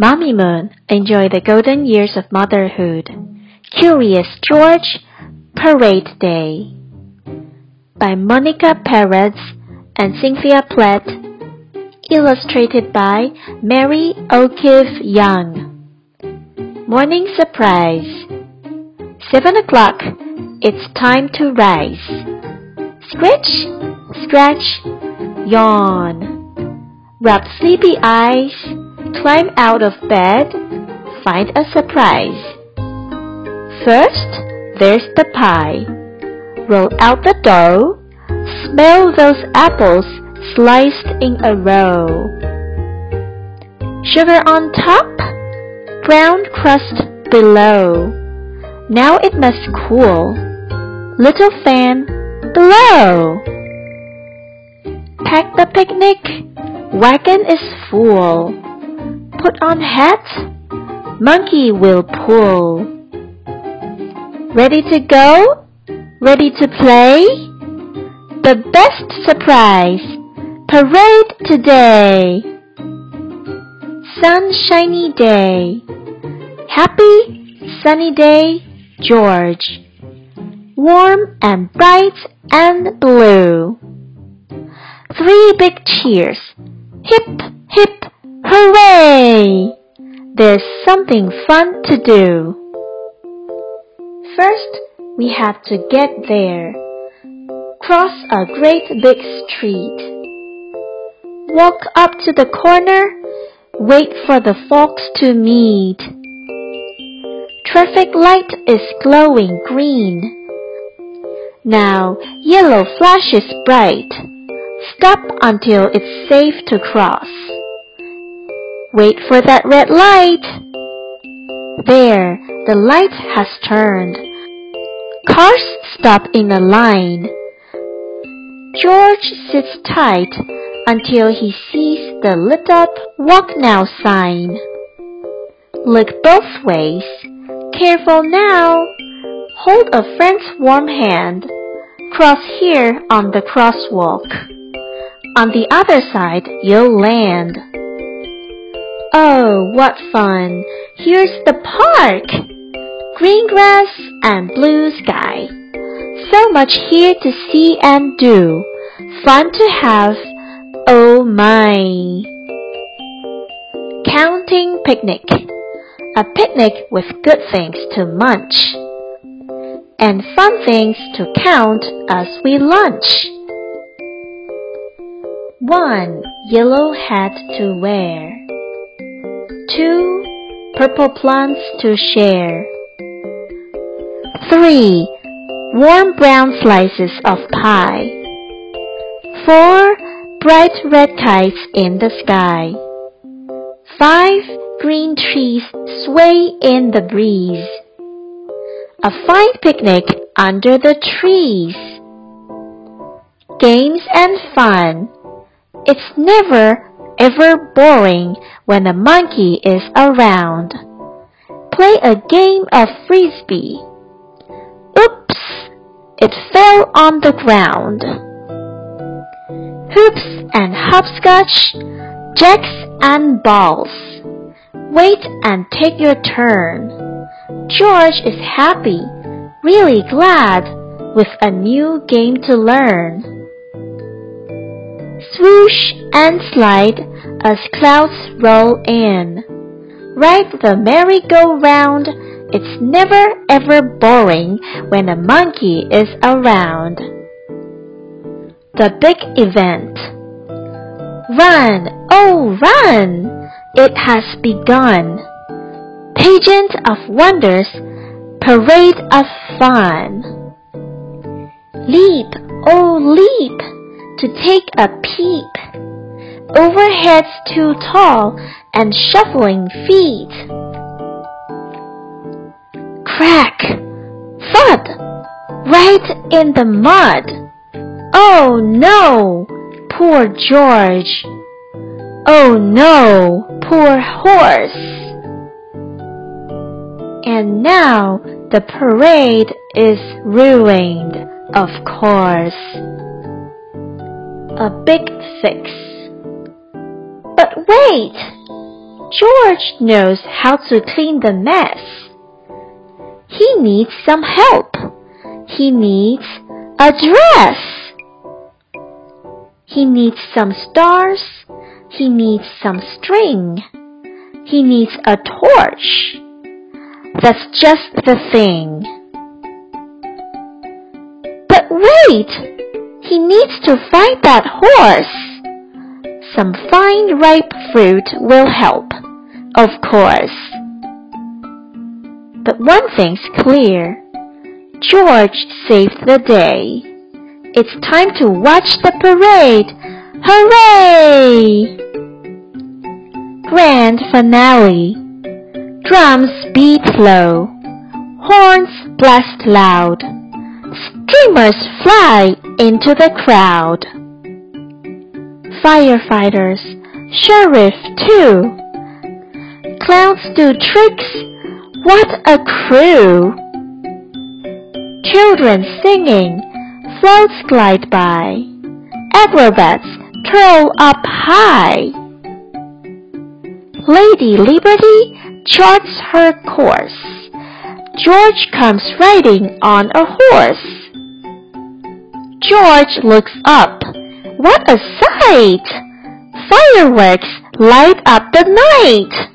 Mommy Moon, enjoy the golden years of motherhood. Curious George, Parade Day. By Monica Perez and Cynthia Platt. Illustrated by Mary O'Keefe Young. Morning surprise. Seven o'clock. It's time to rise. Scratch, scratch, yawn. Rub sleepy eyes, climb out of bed, find a surprise. First, there's the pie. Roll out the dough, smell those apples sliced in a row. Sugar on top, brown crust below. Now it must cool. Little fan below. Pack the picnic, wagon is full. Put on hat, monkey will pull. Ready to go? Ready to play? The best surprise, parade today. Sunshiny day, happy sunny day, George. Warm and bright and blue. Three big cheers. Hip, hip, hooray! There's something fun to do. First, we have to get there. Cross a great big street. Walk up to the corner. Wait for the folks to meet. Traffic light is glowing green. Now yellow flashes bright. Stop until it's safe to cross. Wait for that red light. There, the light has turned. Cars stop in a line. George sits tight until he sees the lit up Walk Now sign. Look both ways. Careful now. Hold a friend's warm hand. Cross here on the crosswalk. On the other side, you'll land. Oh, what fun! Here's the park! Green grass and blue sky. So much here to see and do. Fun to have. Oh my! Counting picnic. A picnic with good things to munch. And fun things to count as we lunch. 1. Yellow hat to wear. 2. Purple plants to share. 3. Warm brown slices of pie. 4. Bright red kites in the sky. 5. Green trees sway in the breeze. A fine picnic under the trees. Games and fun. It's never ever boring when a monkey is around. Play a game of frisbee. Oops! It fell on the ground. Hoops and hopscotch, jacks and balls. Wait and take your turn. George is happy, really glad, with a new game to learn. Swoosh and slide as clouds roll in. Ride the merry-go-round. It's never ever boring when a monkey is around. The big event. Run, oh run! It has begun. Pageant of wonders, parade of fun. Leap, oh leap, to take a peep. Overheads too tall and shuffling feet. Crack, thud, right in the mud. Oh no, poor George. Oh no, poor horse. And now the parade is ruined, of course. A big fix. But wait! George knows how to clean the mess. He needs some help. He needs a dress. He needs some stars. He needs some string. He needs a torch. That's just the thing. But wait! He needs to find that horse. Some fine ripe fruit will help, of course. But one thing's clear. George saved the day. It's time to watch the parade. Hooray! Grand finale. Drums beat low. Horns blast loud. Streamers fly into the crowd firefighters, sheriff too. Clowns do tricks, what a crew! Children singing, floats glide by, acrobats twirl up high. Lady Liberty charts her course. George comes riding on a horse. George looks up what a sight! Fireworks light up the night!